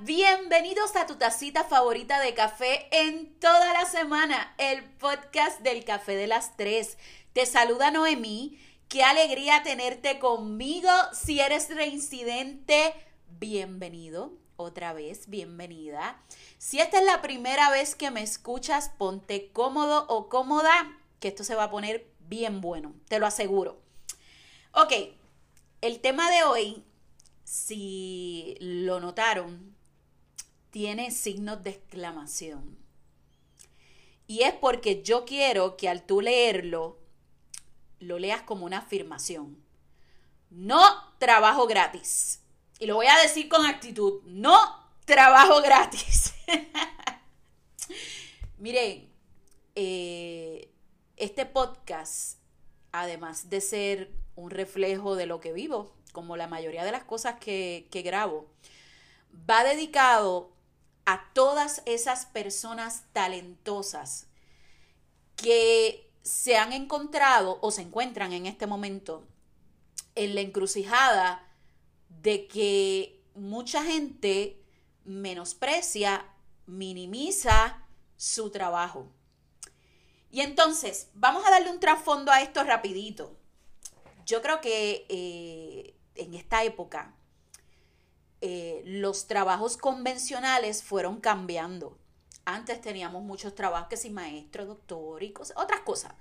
Bienvenidos a tu tacita favorita de café en toda la semana, el podcast del café de las tres. Te saluda Noemí, qué alegría tenerte conmigo. Si eres reincidente, bienvenido otra vez, bienvenida. Si esta es la primera vez que me escuchas, ponte cómodo o cómoda, que esto se va a poner bien bueno, te lo aseguro. Ok, el tema de hoy si lo notaron, tiene signos de exclamación. Y es porque yo quiero que al tú leerlo, lo leas como una afirmación. No trabajo gratis. Y lo voy a decir con actitud. No trabajo gratis. Miren, eh, este podcast, además de ser un reflejo de lo que vivo, como la mayoría de las cosas que, grabo, va dedicado a todas esas personas talentosas que se han encontrado o se encuentran en este momento en la encrucijada de que mucha gente menosprecia, minimiza su trabajo. Y entonces, vamos a darle un trasfondo a esto rapidito. Yo creo que eh, en esta época, eh, los trabajos convencionales fueron cambiando. Antes teníamos muchos trabajos que si maestro, doctor y cosas, otras cosas.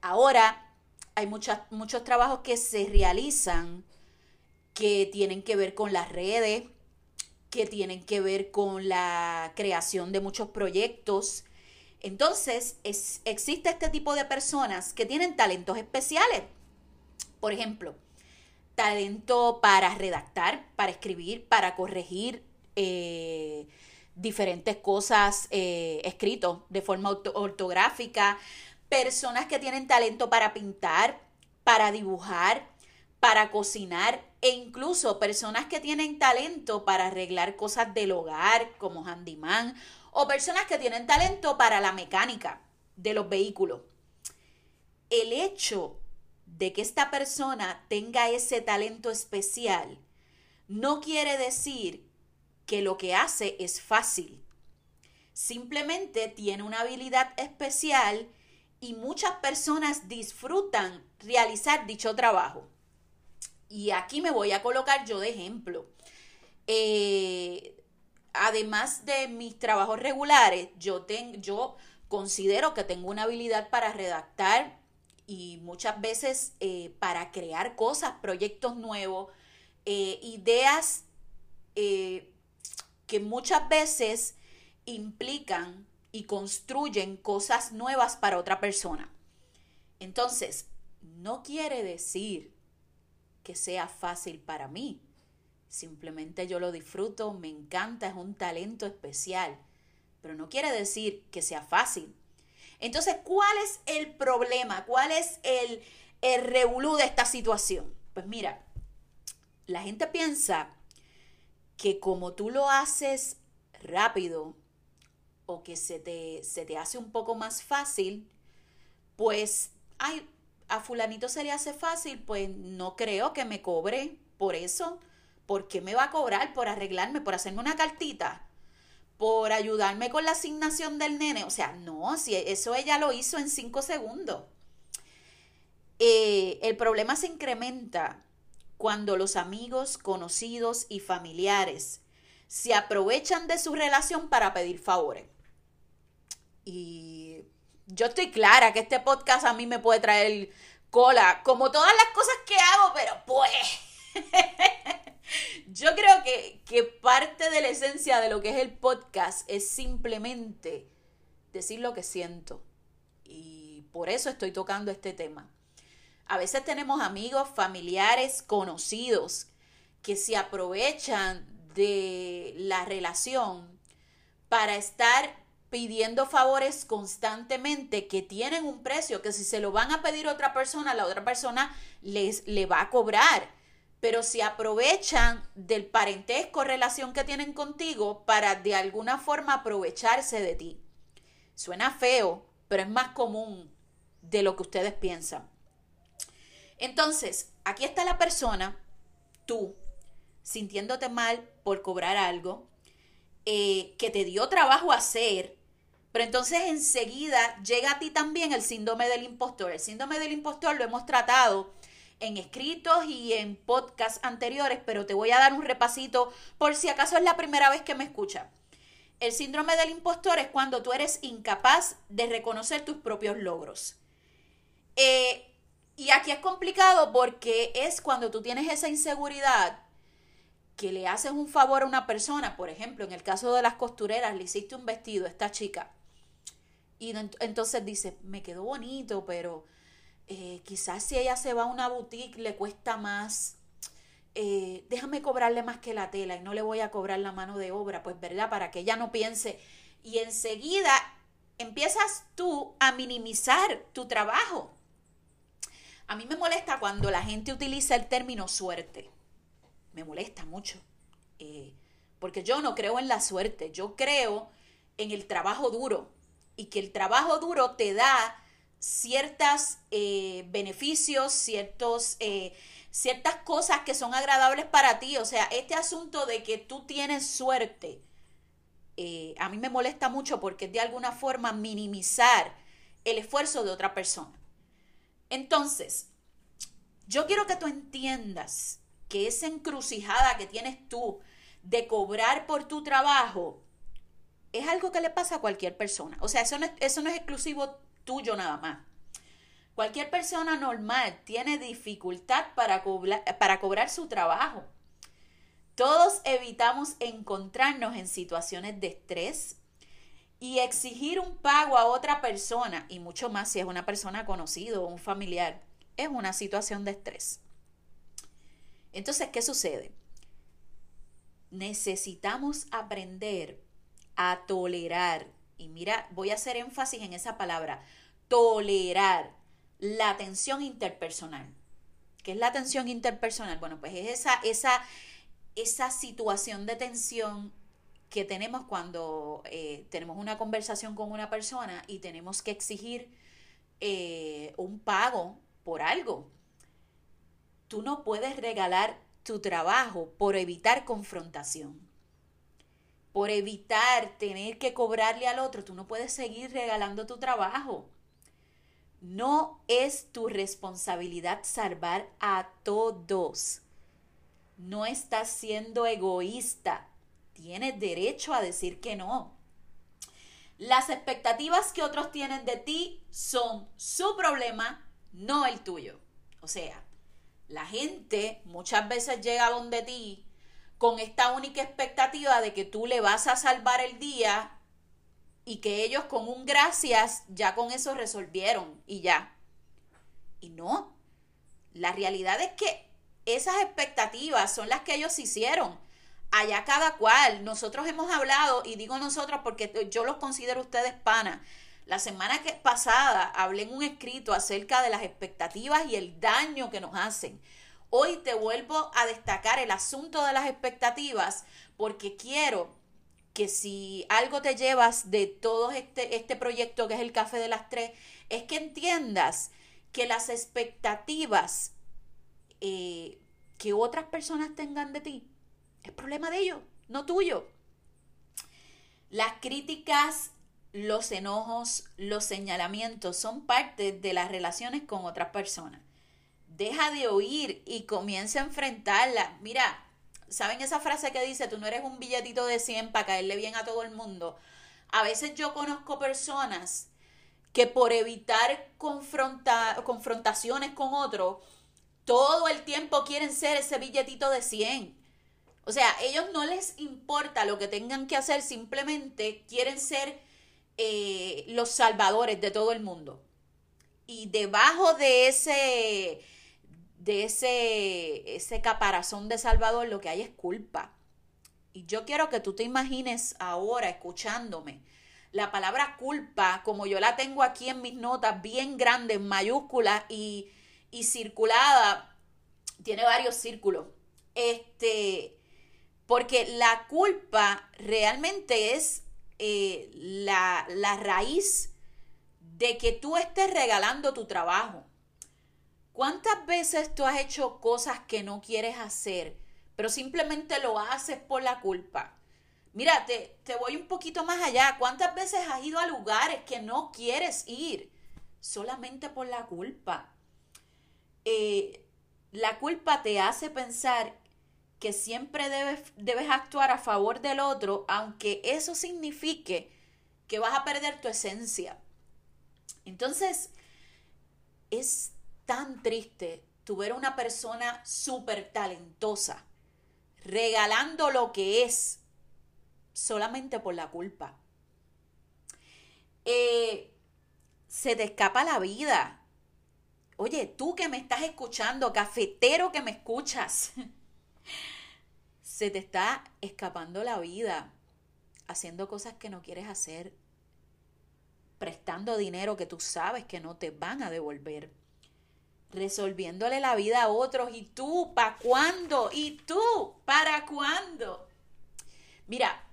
Ahora hay muchos trabajos que se realizan que tienen que ver con las redes, que tienen que ver con la creación de muchos proyectos. Entonces, es, existe este tipo de personas que tienen talentos especiales. Por ejemplo, talento para redactar, para escribir, para corregir eh, diferentes cosas eh, escritos de forma ortográfica, personas que tienen talento para pintar, para dibujar, para cocinar e incluso personas que tienen talento para arreglar cosas del hogar como handyman o personas que tienen talento para la mecánica de los vehículos. El hecho de que esta persona tenga ese talento especial, no quiere decir que lo que hace es fácil. Simplemente tiene una habilidad especial y muchas personas disfrutan realizar dicho trabajo. Y aquí me voy a colocar yo de ejemplo. Eh, además de mis trabajos regulares, yo, yo considero que tengo una habilidad para redactar y muchas veces eh, para crear cosas, proyectos nuevos, eh, ideas eh, que muchas veces implican y construyen cosas nuevas para otra persona. Entonces, no quiere decir que sea fácil para mí. Simplemente yo lo disfruto, me encanta, es un talento especial. Pero no quiere decir que sea fácil. Entonces, ¿cuál es el problema? ¿Cuál es el, el revolú de esta situación? Pues mira, la gente piensa que como tú lo haces rápido o que se te, se te hace un poco más fácil, pues, ay, a fulanito se le hace fácil, pues no creo que me cobre por eso. ¿Por qué me va a cobrar por arreglarme, por hacerme una cartita? Por ayudarme con la asignación del nene. O sea, no, si eso ella lo hizo en cinco segundos. Eh, el problema se incrementa cuando los amigos, conocidos y familiares se aprovechan de su relación para pedir favores. Y yo estoy clara que este podcast a mí me puede traer cola, como todas las cosas que hago, pero pues Yo creo que, que parte de la esencia de lo que es el podcast es simplemente decir lo que siento. Y por eso estoy tocando este tema. A veces tenemos amigos, familiares, conocidos que se aprovechan de la relación para estar pidiendo favores constantemente que tienen un precio que si se lo van a pedir a otra persona, la otra persona les le va a cobrar pero si aprovechan del parentesco, relación que tienen contigo para de alguna forma aprovecharse de ti. Suena feo, pero es más común de lo que ustedes piensan. Entonces, aquí está la persona, tú, sintiéndote mal por cobrar algo eh, que te dio trabajo hacer, pero entonces enseguida llega a ti también el síndrome del impostor. El síndrome del impostor lo hemos tratado en escritos y en podcasts anteriores, pero te voy a dar un repasito por si acaso es la primera vez que me escuchas. El síndrome del impostor es cuando tú eres incapaz de reconocer tus propios logros. Eh, y aquí es complicado porque es cuando tú tienes esa inseguridad que le haces un favor a una persona, por ejemplo, en el caso de las costureras, le hiciste un vestido a esta chica. Y entonces dice, me quedó bonito, pero eh, quizás si ella se va a una boutique le cuesta más. Eh, déjame cobrarle más que la tela y no le voy a cobrar la mano de obra, pues verdad, para que ella no piense. Y enseguida empiezas tú a minimizar tu trabajo. A mí me molesta cuando la gente utiliza el término suerte me molesta mucho. Eh, porque yo no creo en la suerte, yo creo en el trabajo duro y que el trabajo duro te da ciertos eh, beneficios, ciertos, eh, ciertas cosas que son agradables para ti. O sea, este asunto de que tú tienes suerte, a mí me molesta mucho porque es de alguna forma minimizar el esfuerzo de otra persona. Entonces, yo quiero que tú entiendas que esa encrucijada que tienes tú de cobrar por tu trabajo es algo que le pasa a cualquier persona. O sea, eso no es, eso no es exclusivo tuyo nada más. Cualquier persona normal tiene dificultad para cobrar, para cobrar su trabajo. Todos evitamos encontrarnos en situaciones de estrés y exigir un pago a otra persona, y mucho más si es una persona conocida o un familiar, es una situación de estrés. Entonces, ¿qué sucede? Necesitamos aprender a tolerar, y mira, voy a hacer énfasis en esa palabra, tolerar la tensión interpersonal. ¿Qué es la tensión interpersonal? Bueno, pues es esa, esa, esa situación de tensión que tenemos cuando eh, tenemos una conversación con una persona y tenemos que exigir eh, un pago por algo tú no puedes regalar tu trabajo por evitar confrontación. Por evitar tener que cobrarle al otro, tú no puedes seguir regalando tu trabajo. No es tu responsabilidad salvar a todos. No estás siendo egoísta. Tienes derecho a decir que no. Las expectativas que otros tienen de ti son su problema, no el tuyo. O sea, la gente muchas veces llega donde ti con esta única expectativa de que tú le vas a salvar el día y que ellos con un gracias ya con eso resolvieron y ya. Y no, la realidad es que esas expectativas son las que ellos hicieron. Allá cada cual, nosotros hemos hablado, y digo nosotros porque yo los considero ustedes pana, la semana que pasada hablé en un escrito acerca de las expectativas y el daño que nos hacen. Hoy te vuelvo a destacar el asunto de las expectativas porque quiero que si algo te llevas de todo este, este proyecto que es el Café de las Tres, es que entiendas que las expectativas eh, que otras personas tengan de ti es problema de ellos, no tuyo. Las críticas los enojos, los señalamientos son parte de las relaciones con otras personas. Deja de oír y comienza a enfrentarla. Mira, ¿saben esa frase que dice, tú no eres un billetito de 100 para caerle bien a todo el mundo? A veces yo conozco personas que por evitar confrontaciones con otros, todo el tiempo quieren ser ese billetito de 100. O sea, ellos no les importa lo que tengan que hacer, simplemente quieren ser eh, los salvadores de todo el mundo. Y debajo de ese, de ese, ese caparazón de salvador lo que hay es culpa. Y yo quiero que tú te imagines ahora escuchándome la palabra culpa, como yo la tengo aquí en mis notas, bien grande, en mayúscula y, y circulada, tiene varios círculos. Este, porque la culpa realmente es eh, la, la raíz de que tú estés regalando tu trabajo. ¿Cuántas veces tú has hecho cosas que no quieres hacer, pero simplemente lo haces por la culpa. Mira, te, voy un poquito más allá. ¿Cuántas veces has ido a lugares que no quieres ir? Solamente por la culpa. Eh, la culpa te hace pensar que siempre debes, debes actuar a favor del otro, aunque eso signifique que vas a perder tu esencia. Entonces, es tan triste tu ver una persona súper talentosa regalando lo que es solamente por la culpa. Eh, se te escapa la vida. Oye, tú que me estás escuchando, cafetero que me escuchas, se te está escapando la vida haciendo cosas que no quieres hacer, prestando dinero que tú sabes que no te van a devolver, resolviéndole la vida a otros y tú, ¿para cuándo? ¿Y tú, para cuándo? Mira,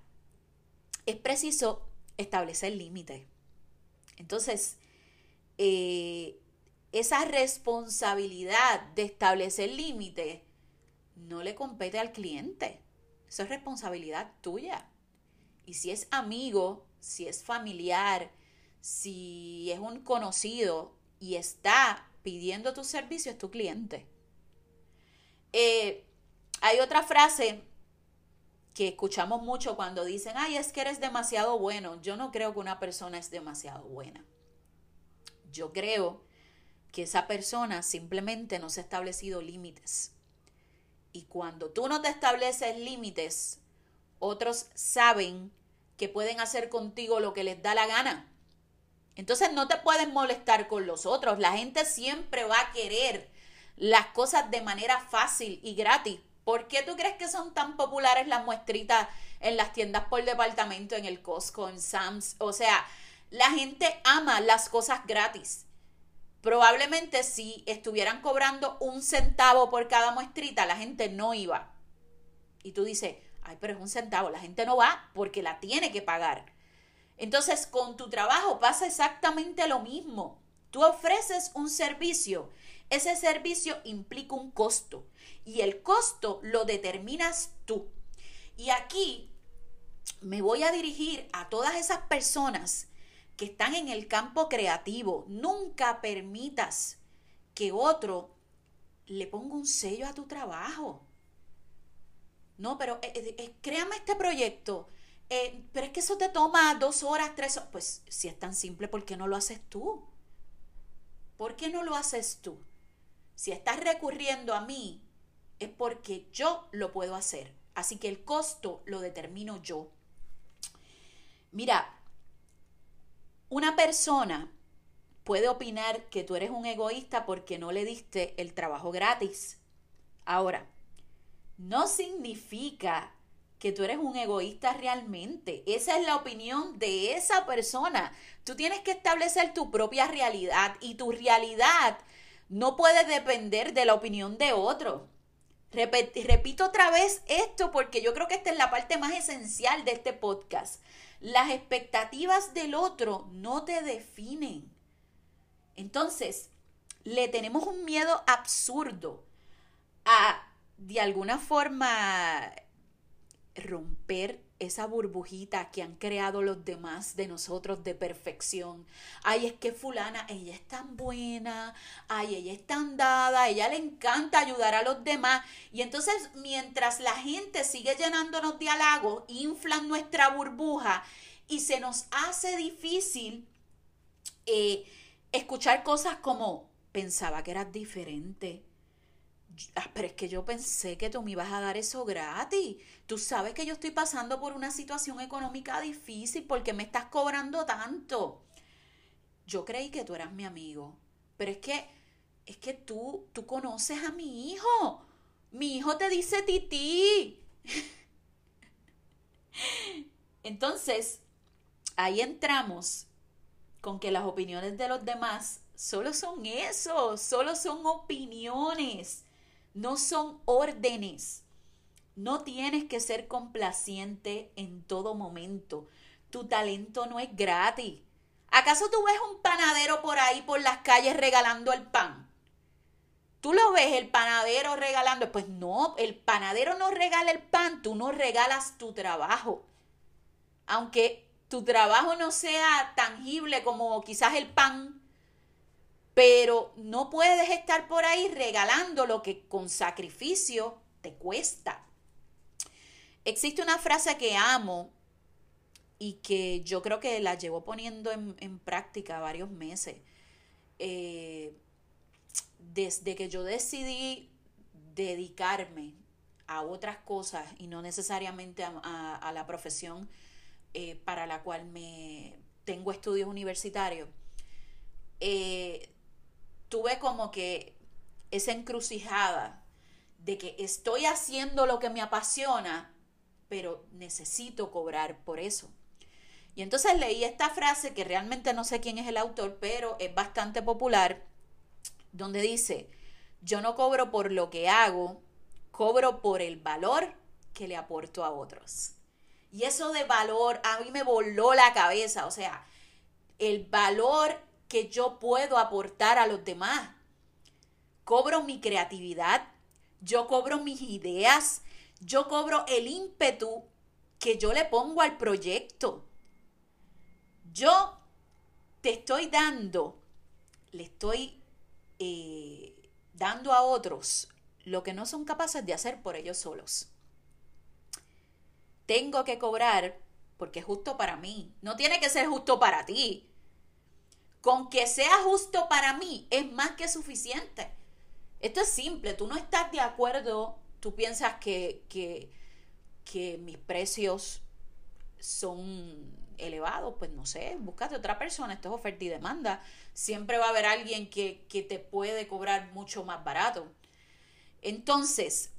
es preciso establecer límites. Entonces, eh, esa responsabilidad de establecer límites no le compete al cliente. Eso es responsabilidad tuya. Y si es amigo, si es familiar, si es un conocido y está pidiendo tu servicio, es tu cliente. Eh, hay otra frase que escuchamos mucho cuando dicen, ay, es que eres demasiado bueno. Yo no creo que una persona es demasiado buena. Yo creo que esa persona simplemente no se ha establecido límites. Y cuando tú no te estableces límites, otros saben que pueden hacer contigo lo que les da la gana. Entonces no te puedes molestar con los otros. La gente siempre va a querer las cosas de manera fácil y gratis. ¿Por qué tú crees que son tan populares las muestritas en las tiendas por departamento, en el Costco, en Sam's? O sea, la gente ama las cosas gratis. Probablemente si estuvieran cobrando un centavo por cada muestrita, la gente no iba. Y tú dices, ay, pero es un centavo, la gente no va porque la tiene que pagar. Entonces, con tu trabajo pasa exactamente lo mismo. Tú ofreces un servicio, ese servicio implica un costo y el costo lo determinas tú. Y aquí me voy a dirigir a todas esas personas que están en el campo creativo. Nunca permitas que otro le ponga un sello a tu trabajo. No, pero eh, eh, eh, créame este proyecto. Pero es que eso te toma dos horas, tres horas. Pues si es tan simple, ¿por qué no lo haces tú? ¿Por qué no lo haces tú? Si estás recurriendo a mí es porque yo lo puedo hacer. Así que el costo lo determino yo. Mira, una persona puede opinar que tú eres un egoísta porque no le diste el trabajo gratis. Ahora, no significa que tú eres un egoísta realmente. Esa es la opinión de esa persona. Tú tienes que establecer tu propia realidad y tu realidad no puede depender de la opinión de otro repito otra vez esto porque yo creo que esta es la parte más esencial de este podcast. Las expectativas del otro no te definen. Entonces, le tenemos un miedo absurdo a, de alguna forma, romper esa burbujita que han creado los demás de nosotros de perfección. Ay, es que fulana, ella es tan buena, ay, ella es tan dada, ella le encanta ayudar a los demás. Y entonces, mientras la gente sigue llenándonos de halagos, inflan nuestra burbuja y se nos hace difícil eh, escuchar cosas como, pensaba que eras diferente Ah, pero es que yo pensé que tú me ibas a dar eso gratis. Tú sabes que yo estoy pasando por una situación económica difícil porque me estás cobrando tanto. Yo creí que tú eras mi amigo, pero es que es que tú tú conoces a mi hijo. Mi hijo te dice tití. Entonces, ahí entramos con que las opiniones de los demás solo son eso, solo son opiniones no son órdenes. No tienes que ser complaciente en todo momento. Tu talento no es gratis. ¿Acaso tú ves un panadero por ahí por las calles regalando el pan? Tú lo ves, el panadero regalando. Pues no, el panadero no regala el pan, tú no regalas tu trabajo. Aunque tu trabajo no sea tangible como quizás el pan, pero no puedes estar por ahí regalando lo que con sacrificio te cuesta. Existe una frase que amo y que yo creo que la llevo poniendo en, práctica varios meses. Eh, desde que yo decidí dedicarme a otras cosas y no necesariamente a, la profesión eh, para la cual me tengo estudios universitarios, eh, tuve como que esa encrucijada de que estoy haciendo lo que me apasiona, pero necesito cobrar por eso. Y entonces leí esta frase que realmente no sé quién es el autor, pero es bastante popular, donde dice, yo no cobro por lo que hago, cobro por el valor que le aporto a otros. Y eso de valor a mí me voló la cabeza, o sea, el valor que yo puedo aportar a los demás. Cobro mi creatividad, yo cobro mis ideas, yo cobro el ímpetu que yo le pongo al proyecto. Yo te estoy dando, le estoy eh, dando a otros lo que no son capaces de hacer por ellos solos. Tengo que cobrar porque es justo para mí. No tiene que ser justo para ti. Con que sea justo para mí es más que suficiente. Esto es simple. Tú no estás de acuerdo. Tú piensas que, que, que mis precios son elevado, pues no sé, búscate otra persona, esto es oferta y demanda. Siempre va a haber alguien que, te puede cobrar mucho más barato. Entonces,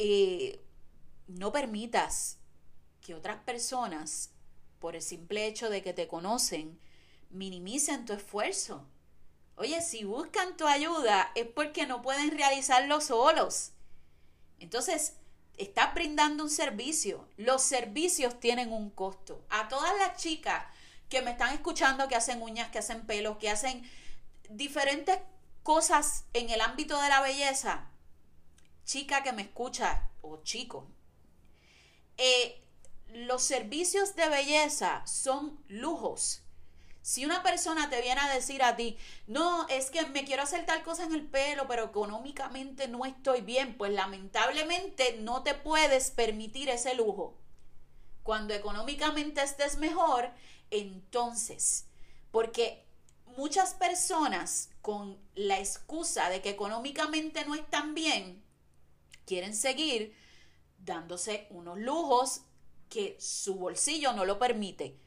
eh, no permitas que otras personas, por el simple hecho de que te conocen, minimicen tu esfuerzo. Oye, si buscan tu ayuda es porque no pueden realizarlo solos. Entonces, estás brindando un servicio. Los servicios tienen un costo. A todas las chicas que me están escuchando, que hacen uñas, que hacen pelos, que hacen diferentes cosas en el ámbito de la belleza, chica que me escucha o chico, eh, los servicios de belleza son lujos. Si una persona te viene a decir a ti, no, es que me quiero hacer tal cosa en el pelo, pero económicamente no estoy bien, pues lamentablemente no te puedes permitir ese lujo. Cuando económicamente estés mejor, entonces, porque muchas personas con la excusa de que económicamente no están bien, quieren seguir dándose unos lujos que su bolsillo no lo permite.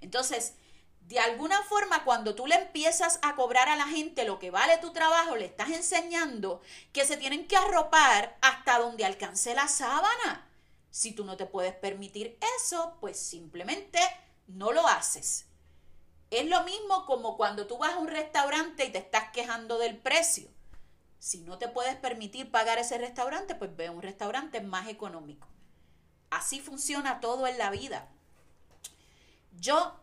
Entonces, de alguna forma, cuando tú le empiezas a cobrar a la gente lo que vale tu trabajo, le estás enseñando que se tienen que arropar hasta donde alcance la sábana. Si tú no te puedes permitir eso, pues simplemente no lo haces. Es lo mismo como cuando tú vas a un restaurante y te estás quejando del precio. Si no te puedes permitir pagar ese restaurante, pues ve a un restaurante más económico. Así funciona todo en la vida. Yo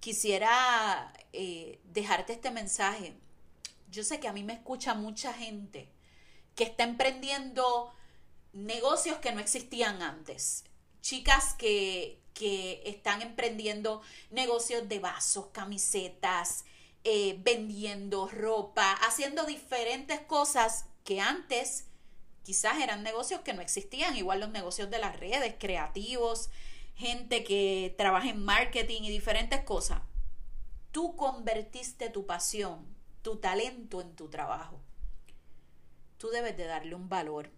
quisiera eh, dejarte este mensaje. Yo sé que a mí me escucha mucha gente que está emprendiendo negocios que no existían antes. Chicas que, que están emprendiendo negocios de vasos, camisetas, eh, vendiendo ropa, haciendo diferentes cosas que antes quizás eran negocios que no existían, igual los negocios de las redes, creativos, gente que trabaja en marketing y diferentes cosas. Tú convertiste tu pasión, tu talento en tu trabajo. Tú debes de darle un valor.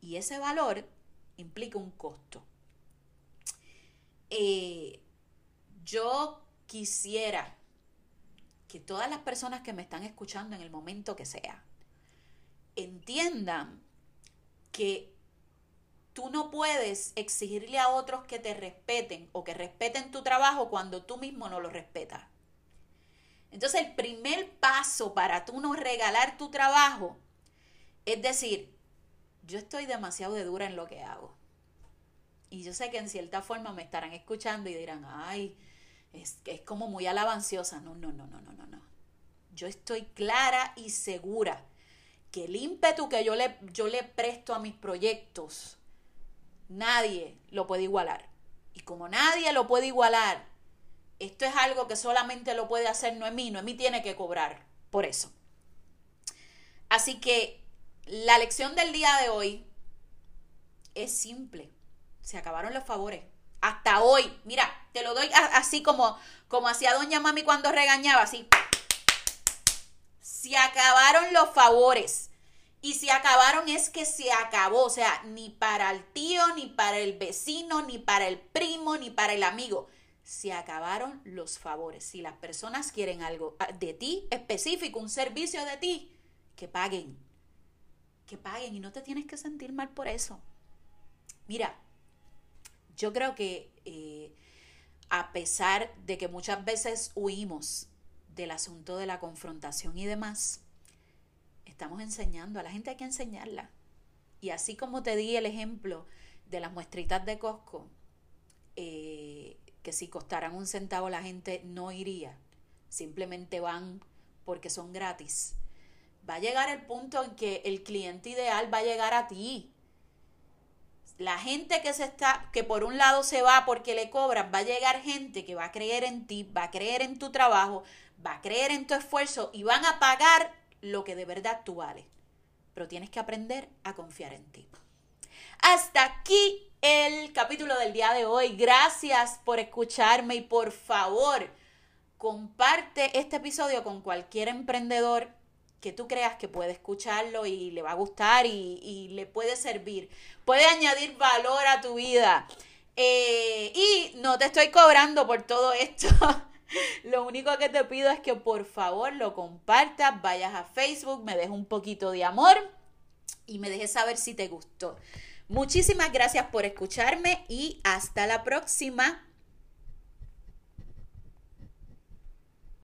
Y ese valor implica un costo. Eh, yo quisiera que todas las personas que me están escuchando en el momento que sea entiendan que tú no puedes exigirle a otros que te respeten o que respeten tu trabajo cuando tú mismo no lo respetas. Entonces el primer paso para tú no regalar tu trabajo es decir, yo estoy demasiado de dura en lo que hago. Y yo sé que en cierta forma me estarán escuchando y dirán, ay, es, es como muy alabanciosa. No, no, no, no, no, no, no. Yo estoy clara y segura que el ímpetu que yo le, yo le presto a mis proyectos, nadie lo puede igualar. Y como nadie lo puede igualar, esto es algo que solamente lo puede hacer Noemí. Noemí tiene que cobrar por eso. Así que la lección del día de hoy es simple. Se acabaron los favores. Hasta hoy, mira, te lo doy así como, como hacía doña mami cuando regañaba, así. Se acabaron los favores. Y se acabaron es que se acabó, o sea, ni para el tío, ni para el vecino, ni para el primo, ni para el amigo. Se acabaron los favores. Si las personas quieren algo ah, de ti específico, un servicio de ti, que paguen. Que paguen y no te tienes que sentir mal por eso. Mira, yo creo que eh, a pesar de que muchas veces huimos del asunto de la confrontación y demás, estamos enseñando, a la gente hay que enseñarla. Y así como te di el ejemplo de las muestritas de Costco, eh, que si costaran un centavo la gente no iría, simplemente van porque son gratis. Va a llegar el punto en que el cliente ideal va a llegar a ti. La gente que se está, que por un lado se va porque le cobran, va a llegar gente que va a creer en ti, va a creer en tu trabajo, va a creer en tu esfuerzo y van a pagar lo que de verdad tú vales. Pero tienes que aprender a confiar en ti. Hasta aquí el capítulo del día de hoy. Gracias por escucharme y por favor comparte este episodio con cualquier emprendedor que tú creas que puede escucharlo y le va a gustar y, le puede servir. Puede añadir valor a tu vida. Eh, y no te estoy cobrando por todo esto. Lo único que te pido es que por favor lo compartas, vayas a Facebook, me dejes un poquito de amor y me dejes saber si te gustó. Muchísimas gracias por escucharme y hasta la próxima.